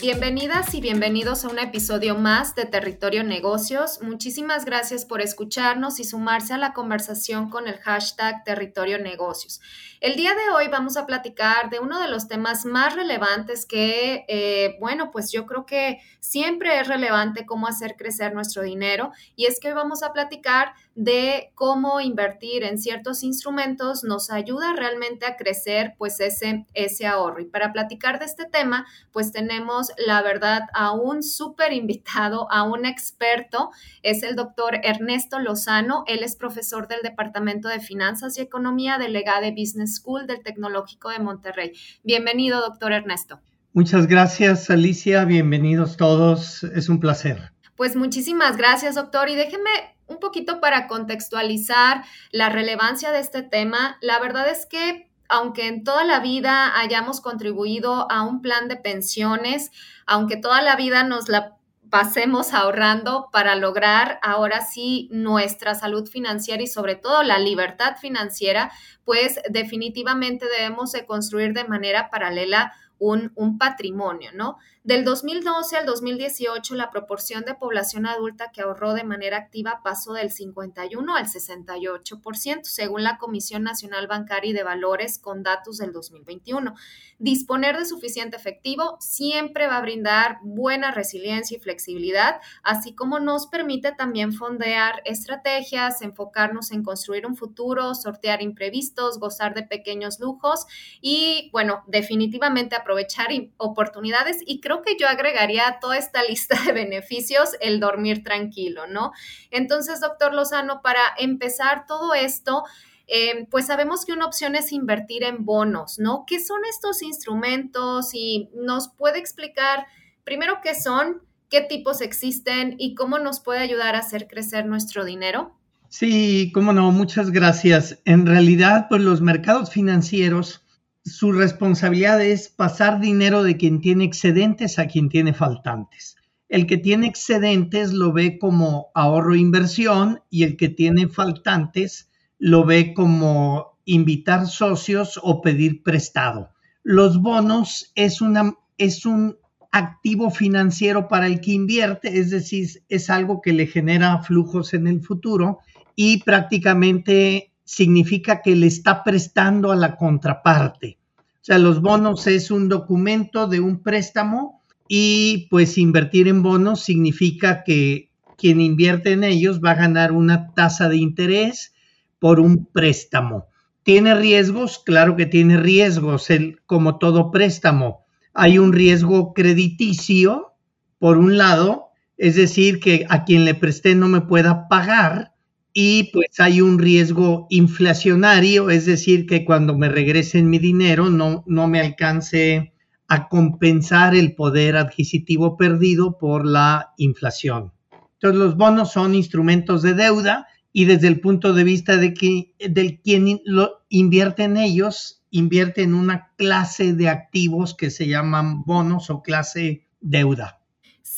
Bienvenidas y bienvenidos a un episodio más de Territorio Negocios. Muchísimas gracias por escucharnos y sumarse a la conversación con el hashtag Territorio Negocios. El día de hoy vamos a platicar de uno de los temas más relevantes que, eh, bueno, pues yo creo que siempre es relevante cómo hacer crecer nuestro dinero y es que hoy vamos a platicar de cómo invertir en ciertos instrumentos nos ayuda realmente a crecer pues ese, ese ahorro. Y para platicar de este tema, pues tenemos la verdad a un súper invitado, a un experto, es el doctor Ernesto Lozano, él es profesor del Departamento de Finanzas y Economía, delegado de Business School del Tecnológico de Monterrey. Bienvenido, doctor Ernesto. Muchas gracias, Alicia, bienvenidos todos, es un placer. Pues muchísimas gracias, doctor, y déjeme un poquito para contextualizar la relevancia de este tema. La verdad es que aunque en toda la vida hayamos contribuido a un plan de pensiones, aunque toda la vida nos la pasemos ahorrando para lograr ahora sí nuestra salud financiera y sobre todo la libertad financiera, pues definitivamente debemos de construir de manera paralela un, un patrimonio, ¿no? Del 2012 al 2018, la proporción de población adulta que ahorró de manera activa pasó del 51 al 68%, según la Comisión Nacional Bancaria y de Valores con datos del 2021. Disponer de suficiente efectivo siempre va a brindar buena resiliencia y flexibilidad, así como nos permite también fondear estrategias, enfocarnos en construir un futuro, sortear imprevistos, gozar de pequeños lujos y, bueno, definitivamente aprovechar oportunidades y creo que yo agregaría a toda esta lista de beneficios el dormir tranquilo, ¿no? Entonces, doctor Lozano, para empezar todo esto, eh, pues sabemos que una opción es invertir en bonos, ¿no? ¿Qué son estos instrumentos? Y nos puede explicar primero qué son, qué tipos existen y cómo nos puede ayudar a hacer crecer nuestro dinero. Sí, cómo no, muchas gracias. En realidad, pues los mercados financieros su responsabilidad es pasar dinero de quien tiene excedentes a quien tiene faltantes. El que tiene excedentes lo ve como ahorro e inversión y el que tiene faltantes lo ve como invitar socios o pedir prestado. Los bonos es, una, es un activo financiero para el que invierte, es decir, es algo que le genera flujos en el futuro y prácticamente significa que le está prestando a la contraparte. O sea, los bonos es un documento de un préstamo y pues invertir en bonos significa que quien invierte en ellos va a ganar una tasa de interés por un préstamo. ¿Tiene riesgos? Claro que tiene riesgos, como todo préstamo. Hay un riesgo crediticio, por un lado, es decir, que a quien le presté no me pueda pagar, y pues hay un riesgo inflacionario, es decir, que cuando me regresen mi dinero no, no me alcance a compensar el poder adquisitivo perdido por la inflación. Entonces los bonos son instrumentos de deuda y desde el punto de vista de que quien lo invierte en ellos, invierte en una clase de activos que se llaman bonos o clase deuda.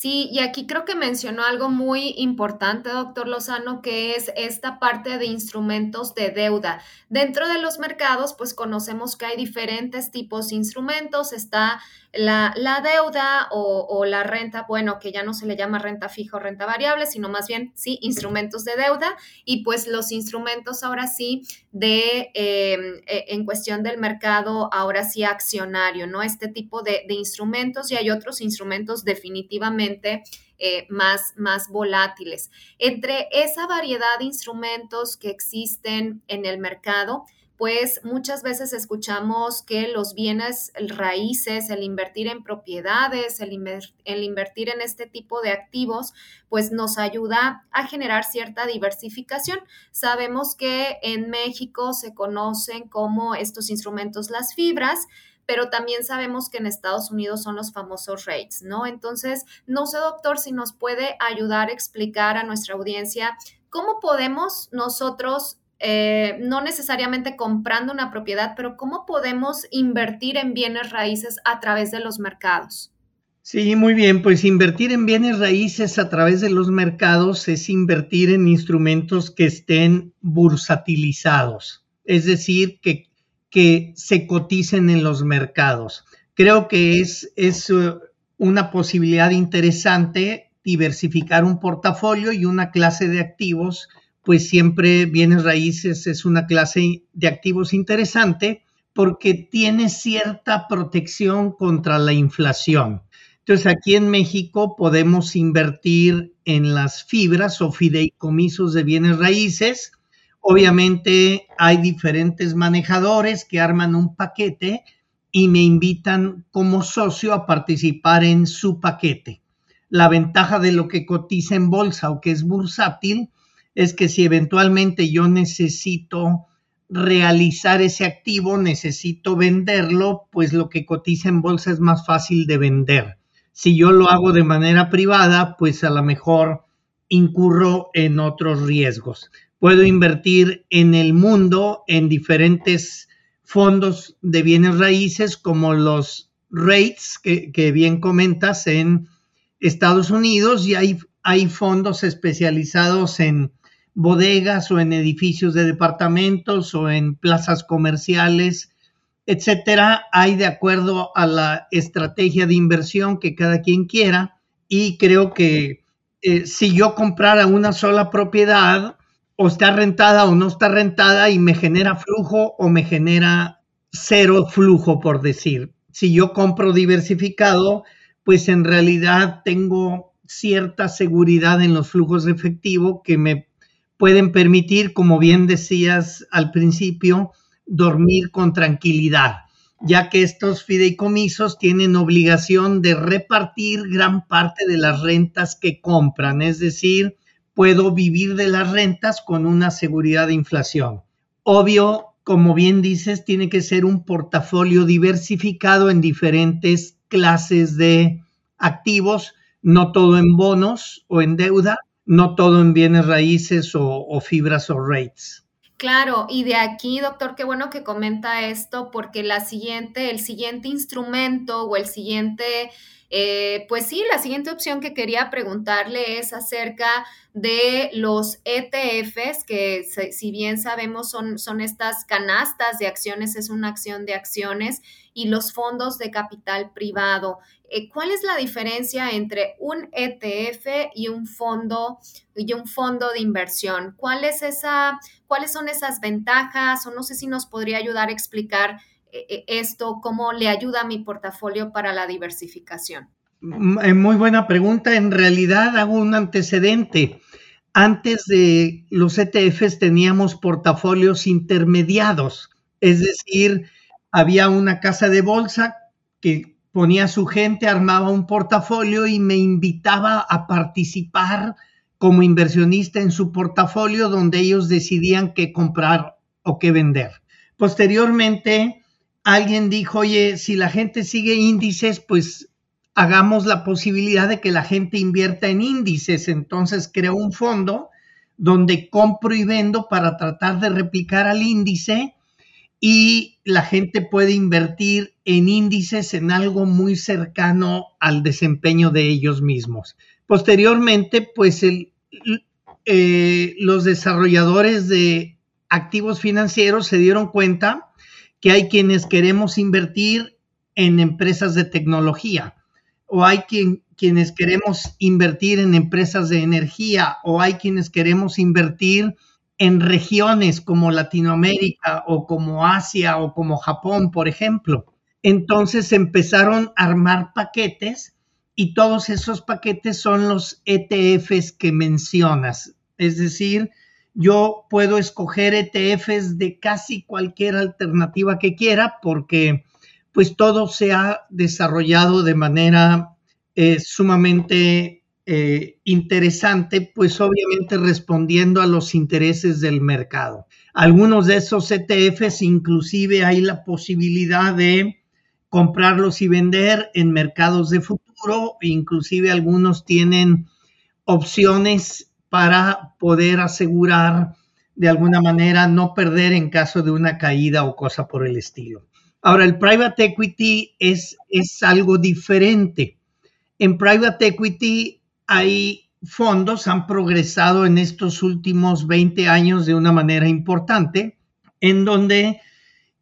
Sí, y aquí creo que mencionó algo muy importante, doctor Lozano, que es esta parte de instrumentos de deuda. Dentro de los mercados, pues conocemos que hay diferentes tipos de instrumentos. Está la, deuda o, la renta, bueno, que ya no se le llama renta fija o renta variable, sino más bien, sí, instrumentos de deuda. Y pues los instrumentos ahora sí de, em, e, en cuestión del mercado, ahora sí accionario, ¿no? Este tipo de, de instrumentos y hay otros instrumentos definitivamente eh, más, más volátiles. Entre esa variedad de instrumentos que existen en el mercado, pues muchas veces escuchamos que los bienes raíces, el invertir en propiedades, el, el, invertir en este tipo de activos, pues nos ayuda a generar cierta diversificación. Sabemos que en México se conocen como estos instrumentos las fibras, pero también sabemos que en Estados Unidos son los famosos rates, ¿no? Entonces, no sé, doctor, si nos puede ayudar a explicar a nuestra audiencia cómo podemos nosotros eh, no necesariamente comprando una propiedad, pero cómo podemos invertir en bienes raíces a través de los mercados. Sí, muy bien, pues invertir en bienes raíces a través de los mercados es invertir en instrumentos que estén bursatilizados, es decir, que, que se coticen en los mercados. Creo que es, es uh, una posibilidad interesante diversificar un portafolio y una clase de activos pues siempre bienes raíces es una clase de activos interesante porque tiene cierta protección contra la inflación. Entonces, aquí en México podemos invertir en las fibras o fideicomisos de bienes raíces. Obviamente hay diferentes manejadores que arman un paquete y me invitan como socio a participar en su paquete. La ventaja de lo que cotiza en bolsa o que es bursátil es que si eventualmente yo necesito realizar ese activo, necesito venderlo, pues lo que cotiza en bolsa es más fácil de vender. Si yo lo hago de manera privada, pues a lo mejor incurro en otros riesgos. Puedo invertir en el mundo en diferentes fondos de bienes raíces como los REITs, que, bien comentas, en Estados Unidos y hay, hay fondos especializados en bodegas o en edificios de departamentos o en plazas comerciales, etcétera. Hay de acuerdo a la estrategia de inversión que cada quien quiera y creo que eh, si yo comprara una sola propiedad, o está rentada o no está rentada y me genera flujo o me genera cero flujo, por decir. Si yo compro diversificado, pues en realidad tengo cierta seguridad en los flujos de efectivo que me pueden permitir, como bien decías al principio, dormir con tranquilidad, ya que estos fideicomisos tienen obligación de repartir gran parte de las rentas que compran, es decir, puedo vivir de las rentas con una seguridad de inflación. Obvio, como bien dices, tiene que ser un portafolio diversificado en diferentes clases de activos, no todo en bonos o en deuda, no todo en bienes raíces o, fibras o rates. Claro, y de aquí, doctor, qué bueno que comenta esto, porque la siguiente, el siguiente instrumento o el siguiente eh, pues sí, la siguiente opción que quería preguntarle es acerca de los ETFs, que si bien sabemos son, son estas canastas de acciones, es una acción de acciones, y los fondos de capital privado. Eh, ¿Cuál es la diferencia entre un ETF y un fondo y un fondo de inversión? ¿Cuál es esa, ¿Cuáles son esas ventajas? O no sé si nos podría ayudar a explicar esto, cómo le ayuda a mi portafolio para la diversificación? Eh, muy buena pregunta. En realidad hago un antecedente. Antes de los ETFs teníamos portafolios intermediados, es decir, había una casa de bolsa que ponía su gente, armaba un portafolio y me invitaba a participar como inversionista en su portafolio donde ellos decidían qué comprar o qué vender. Posteriormente, alguien dijo, oye, si la gente sigue índices, pues hagamos la posibilidad de que la gente invierta en índices. Entonces creo un fondo donde compro y vendo para tratar de replicar al índice y la gente puede invertir en índices en algo muy cercano al desempeño de ellos mismos. Posteriormente, pues eh, los desarrolladores de activos financieros se dieron cuenta que hay quienes queremos invertir en empresas de tecnología o hay quien, quienes queremos invertir en empresas de energía o hay quienes queremos invertir en regiones como Latinoamérica o como Asia o como Japón, por ejemplo. Entonces empezaron a armar paquetes y todos esos paquetes son los ETFs que mencionas. Es decir, yo puedo escoger ETFs de casi cualquier alternativa que quiera porque pues todo se ha desarrollado de manera eh, sumamente eh, interesante, pues obviamente respondiendo a los intereses del mercado. Algunos de esos ETFs inclusive hay la posibilidad de comprarlos y vender en mercados de futuro, inclusive algunos tienen opciones para poder asegurar de alguna manera no perder en caso de una caída o cosa por el estilo. Ahora, el private equity es, es algo diferente. En private equity hay fondos, han progresado en estos últimos 20 años de una manera importante, en donde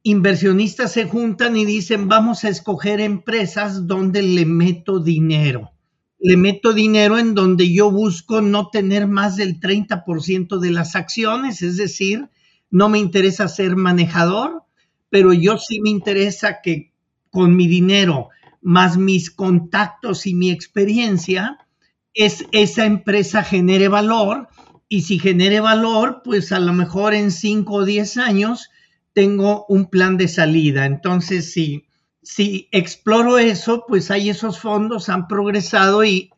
inversionistas se juntan y dicen, vamos a escoger empresas donde le meto dinero le meto dinero en donde yo busco no tener más del 30% de las acciones, es decir, no me interesa ser manejador, pero yo sí me interesa que con mi dinero más mis contactos y mi experiencia, es esa empresa genere valor y si genere valor, pues a lo mejor en 5 o 10 años tengo un plan de salida. Entonces, sí si exploro eso, pues hay esos fondos, han progresado y,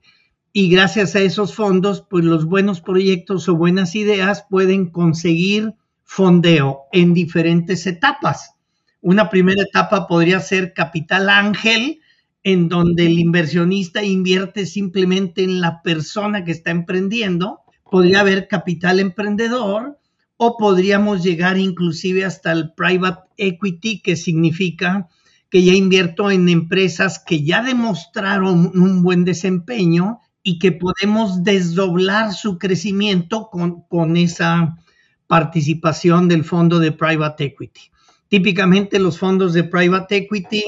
gracias a esos fondos, pues los buenos proyectos o buenas ideas pueden conseguir fondeo en diferentes etapas. Una primera etapa podría ser capital ángel, en donde el inversionista invierte simplemente en la persona que está emprendiendo. Podría haber capital emprendedor o podríamos llegar inclusive hasta el private equity, que significa que ya invierto en empresas que ya demostraron un buen desempeño y que podemos desdoblar su crecimiento con, esa participación del fondo de private equity. Típicamente los fondos de private equity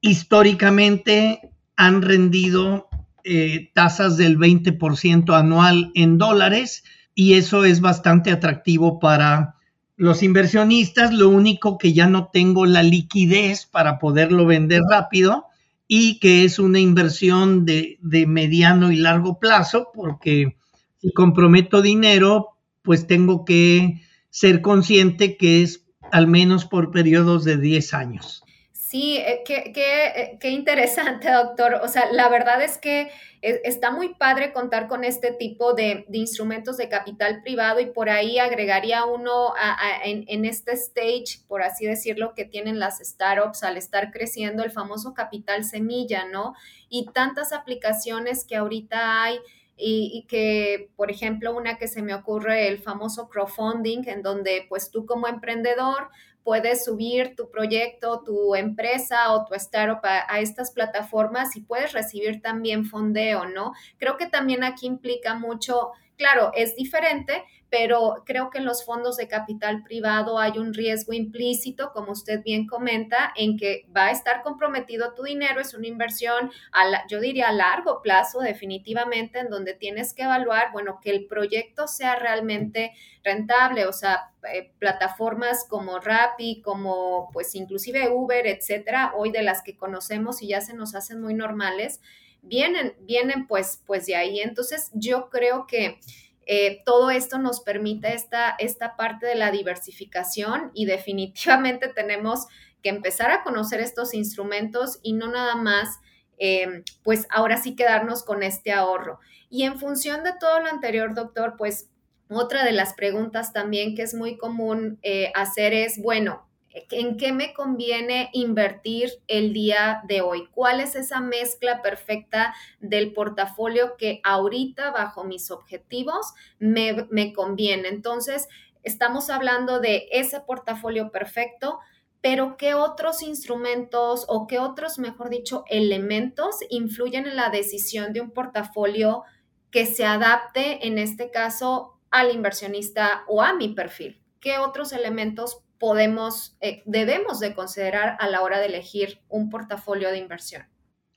históricamente han rendido eh, tasas del 20% anual en dólares y eso es bastante atractivo para los inversionistas, lo único que ya no tengo la liquidez para poderlo vender rápido y que es una inversión de, mediano y largo plazo, porque si comprometo dinero, pues tengo que ser consciente que es al menos por periodos de 10 años. Sí, eh, qué, eh, qué, interesante, doctor. O sea, la verdad es que eh, está muy padre contar con este tipo de, instrumentos de capital privado y por ahí agregaría uno en, en, este stage, por así decirlo, que tienen las startups al estar creciendo, el famoso capital semilla, ¿no? Y tantas aplicaciones que ahorita hay. Y, y, que, por ejemplo, una que se me ocurre, el famoso crowdfunding, en donde pues tú como emprendedor puedes subir tu proyecto, tu empresa o tu startup a, estas plataformas y puedes recibir también fondeo, ¿no? Creo que también aquí implica mucho, claro, es diferente, pero creo que en los fondos de capital privado hay un riesgo implícito, como usted bien comenta, en que va a estar comprometido tu dinero, es una inversión, a yo diría a largo plazo, definitivamente, en donde tienes que evaluar, bueno, que el proyecto sea realmente rentable, o sea, eh, plataformas como Rappi, como pues inclusive Uber, etcétera, hoy de las que conocemos y ya se nos hacen muy normales, vienen, vienen pues, pues de ahí. Entonces, yo creo que eh, todo esto nos permite esta, esta parte de la diversificación y definitivamente tenemos que empezar a conocer estos instrumentos y no nada más, eh, pues ahora sí quedarnos con este ahorro. Y en función de todo lo anterior, doctor, pues otra de las preguntas también que es muy común eh, hacer es, bueno, ¿En qué me conviene invertir el día de hoy? ¿Cuál es esa mezcla perfecta del portafolio que ahorita bajo mis objetivos me, me conviene? Entonces, estamos hablando de ese portafolio perfecto, pero ¿qué otros instrumentos o qué otros, mejor dicho, elementos influyen en la decisión de un portafolio que se adapte, en este caso, al inversionista o a mi perfil? ¿Qué otros elementos podemos, eh, debemos de considerar a la hora de elegir un portafolio de inversión?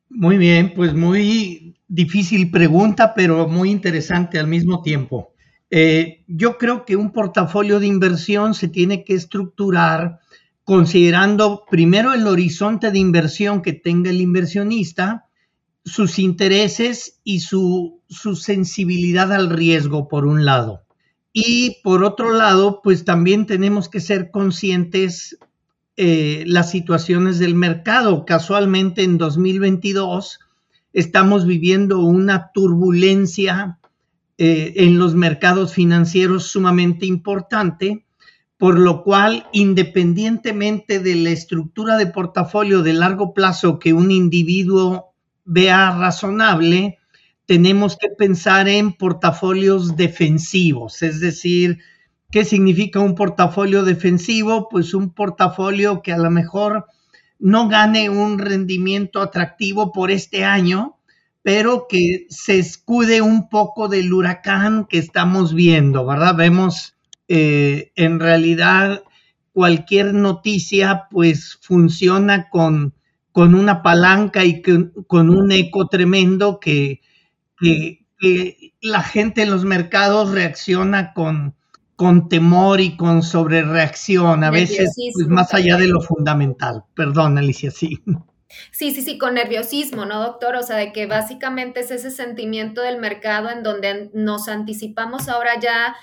Muy bien, pues muy difícil pregunta, pero muy interesante al mismo tiempo. Eh, yo creo que un portafolio de inversión se tiene que estructurar considerando primero el horizonte de inversión que tenga el inversionista, sus intereses y su, su sensibilidad al riesgo, por un lado. Y por otro lado, pues también tenemos que ser conscientes eh, las situaciones del mercado. Casualmente en 2022 estamos viviendo una turbulencia eh, en los mercados financieros sumamente importante, por lo cual, independientemente de la estructura de portafolio de largo plazo que un individuo vea razonable, tenemos que pensar en portafolios defensivos, es decir, ¿qué significa un portafolio defensivo? Pues un portafolio que a lo mejor no gane un rendimiento atractivo por este año, pero que se escude un poco del huracán que estamos viendo, ¿verdad? Vemos eh, en realidad cualquier noticia pues funciona con, con una palanca y con un eco tremendo que, la gente en los mercados reacciona con, con temor y con sobrereacción, a veces pues, más allá de lo fundamental. Perdón, Alicia, sí. Sí, sí, sí, con nerviosismo, ¿no, doctor? O sea, de que básicamente es ese sentimiento del mercado en donde nos anticipamos ahora ya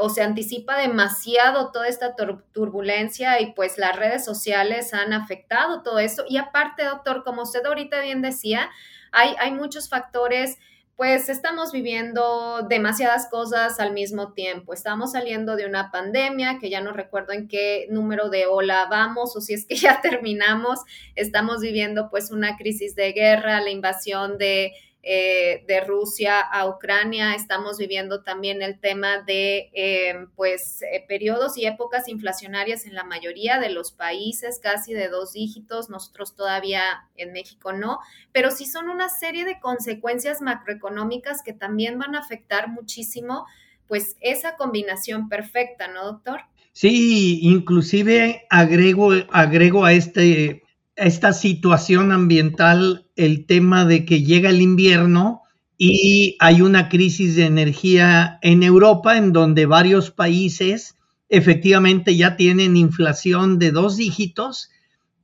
o se anticipa demasiado toda esta turbulencia y pues las redes sociales han afectado todo eso. Y aparte, doctor, como usted ahorita bien decía, hay, hay muchos factores pues estamos viviendo demasiadas cosas al mismo tiempo. Estamos saliendo de una pandemia que ya no recuerdo en qué número de ola vamos o si es que ya terminamos. Estamos viviendo pues una crisis de guerra, la invasión de eh, de Rusia a Ucrania. Estamos viviendo también el tema de eh, pues eh, periodos y épocas inflacionarias en la mayoría de los países, casi de dos dígitos. Nosotros todavía en México no, pero sí son una serie de consecuencias macroeconómicas que también van a afectar muchísimo pues esa combinación perfecta, ¿no, doctor? Sí, inclusive agrego, agrego a este esta situación ambiental el tema de que llega el invierno y hay una crisis de energía en Europa en donde varios países efectivamente ya tienen inflación de dos dígitos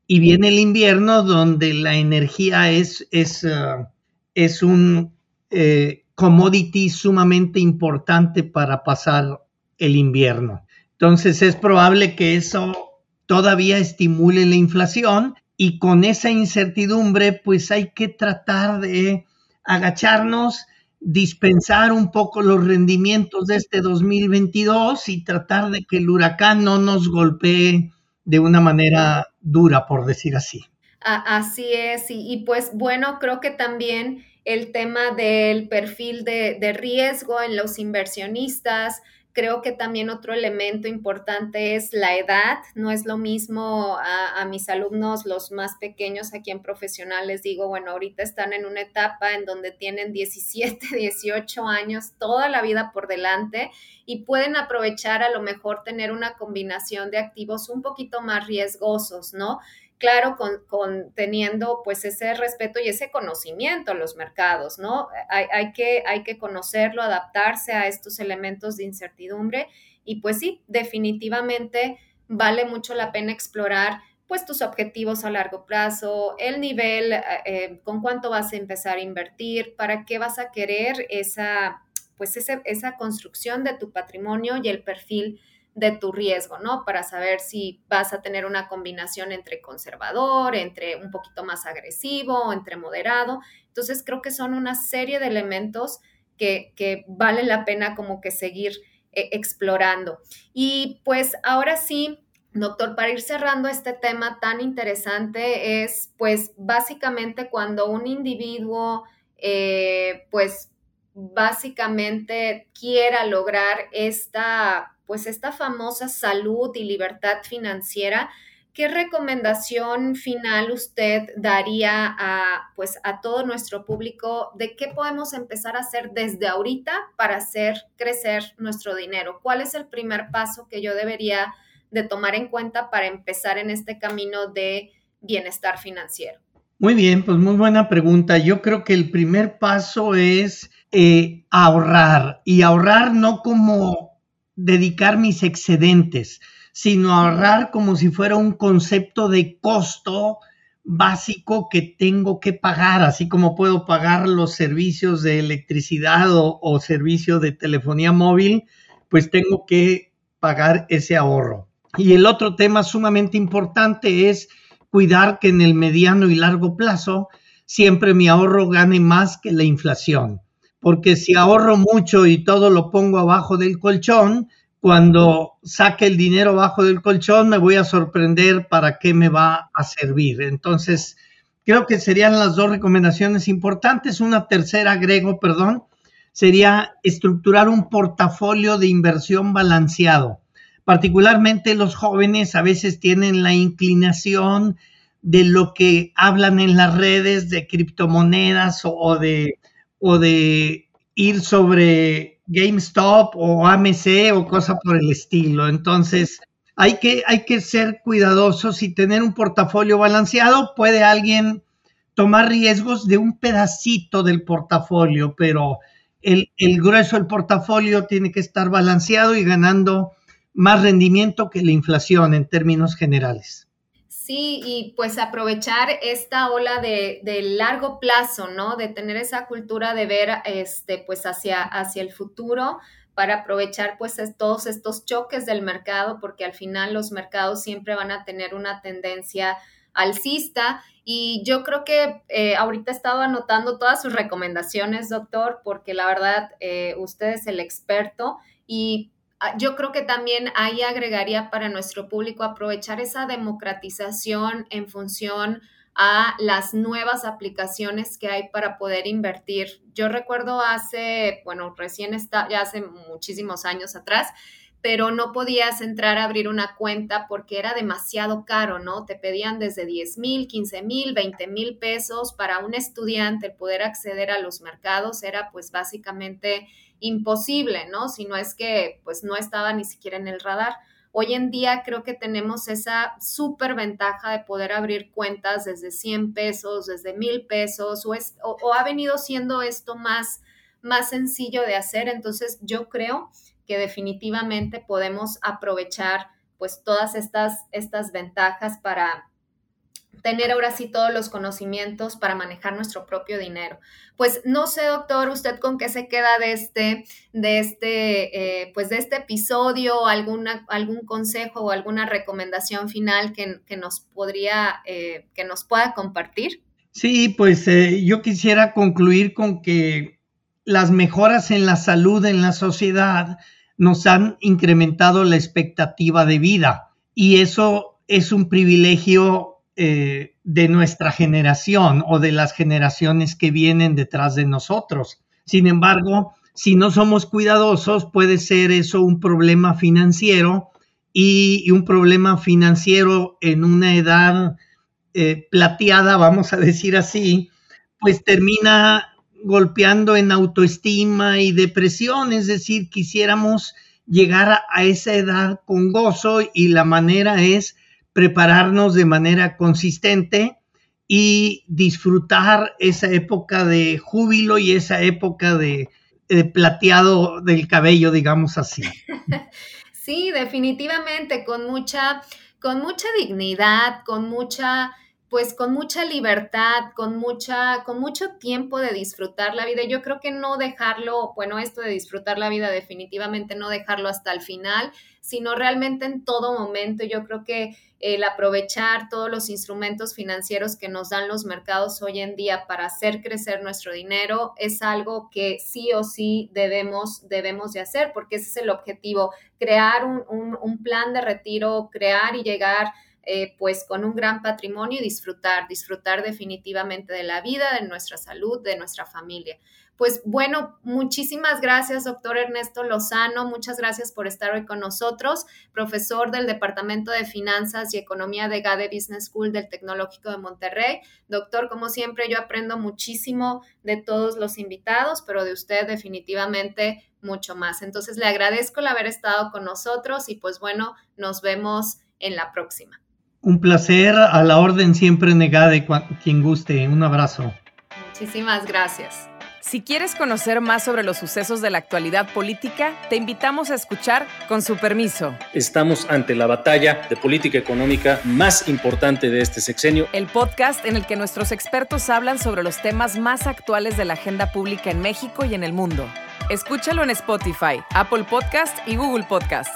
y viene el invierno donde la energía es, es, uh, es un eh, commodity sumamente importante para pasar el invierno. Entonces es probable que eso todavía estimule la inflación y con esa incertidumbre pues hay que tratar de agacharnos, dispensar un poco los rendimientos de este 2022 y tratar de que el huracán no nos golpee de una manera dura, por decir así. Así es, y, pues bueno, creo que también el tema del perfil de, de riesgo en los inversionistas, Creo que también otro elemento importante es la edad. No es lo mismo a, mis alumnos, los más pequeños aquí en profesional, les digo, bueno, ahorita están en una etapa en donde tienen 17, 18 años, toda la vida por delante y pueden aprovechar a lo mejor tener una combinación de activos un poquito más riesgosos, ¿no? Claro, con, teniendo pues ese respeto y ese conocimiento a los mercados, ¿no? Hay, que, conocerlo, adaptarse a estos elementos de incertidumbre y pues sí, definitivamente vale mucho la pena explorar pues tus objetivos a largo plazo, el nivel, eh, eh, con cuánto vas a empezar a invertir, para qué vas a querer esa, pues esa construcción de tu patrimonio y el perfil de tu riesgo, ¿no? Para saber si vas a tener una combinación entre conservador, entre un poquito más agresivo, entre moderado. Entonces creo que son una serie de elementos que, que vale la pena como que seguir eh, explorando. Y pues ahora sí, doctor, para ir cerrando este tema tan interesante es pues básicamente cuando un individuo eh, pues básicamente quiera lograr esta pues esta famosa salud y libertad financiera, ¿qué recomendación final usted daría a, pues, a todo nuestro público de qué podemos empezar a hacer desde ahorita para hacer crecer nuestro dinero? ¿Cuál es el primer paso que yo debería de tomar en cuenta para empezar en este camino de bienestar financiero? Muy bien, pues muy buena pregunta. Yo creo que el primer paso es eh, ahorrar y ahorrar no como dedicar mis excedentes, sino ahorrar como si fuera un concepto de costo básico que tengo que pagar, así como puedo pagar los servicios de electricidad o, servicio de telefonía móvil, pues tengo que pagar ese ahorro. Y el otro tema sumamente importante es cuidar que en el mediano y largo plazo siempre mi ahorro gane más que la inflación. Porque si ahorro mucho y todo lo pongo abajo del colchón, cuando saque el dinero abajo del colchón me voy a sorprender para qué me va a servir. Entonces, creo que serían las dos recomendaciones importantes. Una tercera agrego, perdón, sería estructurar un portafolio de inversión balanceado. Particularmente los jóvenes a veces tienen la inclinación de lo que hablan en las redes de criptomonedas o, de, o de ir sobre GameStop o AMC o cosa por el estilo. Entonces, hay que, hay que ser cuidadosos y tener un portafolio balanceado. Puede alguien tomar riesgos de un pedacito del portafolio, pero el, el grueso del portafolio tiene que estar balanceado y ganando más rendimiento que la inflación en términos generales. Sí, y pues aprovechar esta ola de, largo plazo, ¿no? De tener esa cultura de ver este, pues hacia, hacia el futuro para aprovechar pues todos estos choques del mercado, porque al final los mercados siempre van a tener una tendencia alcista. Y yo creo que eh, ahorita he estado anotando todas sus recomendaciones, doctor, porque la verdad eh, usted es el experto y yo creo que también ahí agregaría para nuestro público aprovechar esa democratización en función a las nuevas aplicaciones que hay para poder invertir. Yo recuerdo hace, bueno, recién está, ya hace muchísimos años atrás, pero no podías entrar a abrir una cuenta porque era demasiado caro, ¿no? Te pedían desde 10 mil, 15 mil, 20 mil pesos para un estudiante poder acceder a los mercados era pues básicamente imposible, ¿no? Si no es que pues no estaba ni siquiera en el radar. Hoy en día creo que tenemos esa súper ventaja de poder abrir cuentas desde 100 pesos, desde mil pesos, o, es, o, ha venido siendo esto más, más sencillo de hacer. Entonces yo creo que definitivamente podemos aprovechar pues todas estas, estas ventajas para, tener ahora sí todos los conocimientos para manejar nuestro propio dinero. Pues no sé, doctor, usted con qué se queda de este, de este, eh, pues de este episodio, algún consejo o alguna recomendación final que, nos podría, eh, que nos pueda compartir. Sí, pues eh, yo quisiera concluir con que las mejoras en la salud en la sociedad nos han incrementado la expectativa de vida y eso es un privilegio eh, de nuestra generación o de las generaciones que vienen detrás de nosotros. Sin embargo, si no somos cuidadosos, puede ser eso un problema financiero y, un problema financiero en una edad eh, plateada, vamos a decir así, pues termina golpeando en autoestima y depresión, es decir, quisiéramos llegar a esa edad con gozo y la manera es prepararnos de manera consistente y disfrutar esa época de júbilo y esa época de, plateado del cabello, digamos así. Sí, definitivamente, con mucha, con mucha dignidad, con mucha pues con mucha libertad, con mucha, con mucho tiempo de disfrutar la vida. Yo creo que no dejarlo, bueno, esto de disfrutar la vida definitivamente no dejarlo hasta el final, sino realmente en todo momento. Yo creo que el aprovechar todos los instrumentos financieros que nos dan los mercados hoy en día para hacer crecer nuestro dinero es algo que sí o sí debemos, debemos de hacer, porque ese es el objetivo, crear un, un plan de retiro, crear y llegar eh, pues con un gran patrimonio y disfrutar, disfrutar definitivamente de la vida, de nuestra salud, de nuestra familia. Pues bueno, muchísimas gracias, doctor Ernesto Lozano. Muchas gracias por estar hoy con nosotros, profesor del Departamento de Finanzas y Economía de GADE Business School del Tecnológico de Monterrey. Doctor, como siempre, yo aprendo muchísimo de todos los invitados, pero de usted definitivamente mucho más. Entonces, le agradezco el haber estado con nosotros y pues bueno, nos vemos en la próxima. Un placer, a la orden siempre negada de quien guste. Un abrazo. Muchísimas gracias. Si quieres conocer más sobre los sucesos de la actualidad política, te invitamos a escuchar Con su permiso. Estamos ante la batalla de política económica más importante de este sexenio. El podcast en el que nuestros expertos hablan sobre los temas más actuales de la agenda pública en México y en el mundo. Escúchalo en Spotify, Apple Podcast y Google Podcast.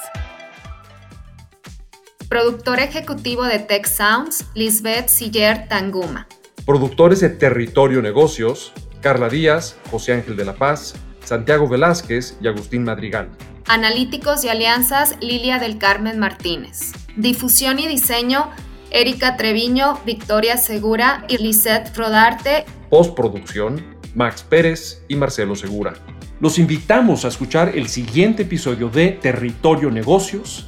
Productor ejecutivo de Tech Sounds, Lisbeth Siller Tanguma. Productores de Territorio Negocios, Carla Díaz, José Ángel de la Paz, Santiago Velázquez y Agustín Madrigal. Analíticos y alianzas, Lilia del Carmen Martínez. Difusión y diseño, Erika Treviño, Victoria Segura y Lisette Rodarte. Postproducción, Max Pérez y Marcelo Segura. Los invitamos a escuchar el siguiente episodio de Territorio Negocios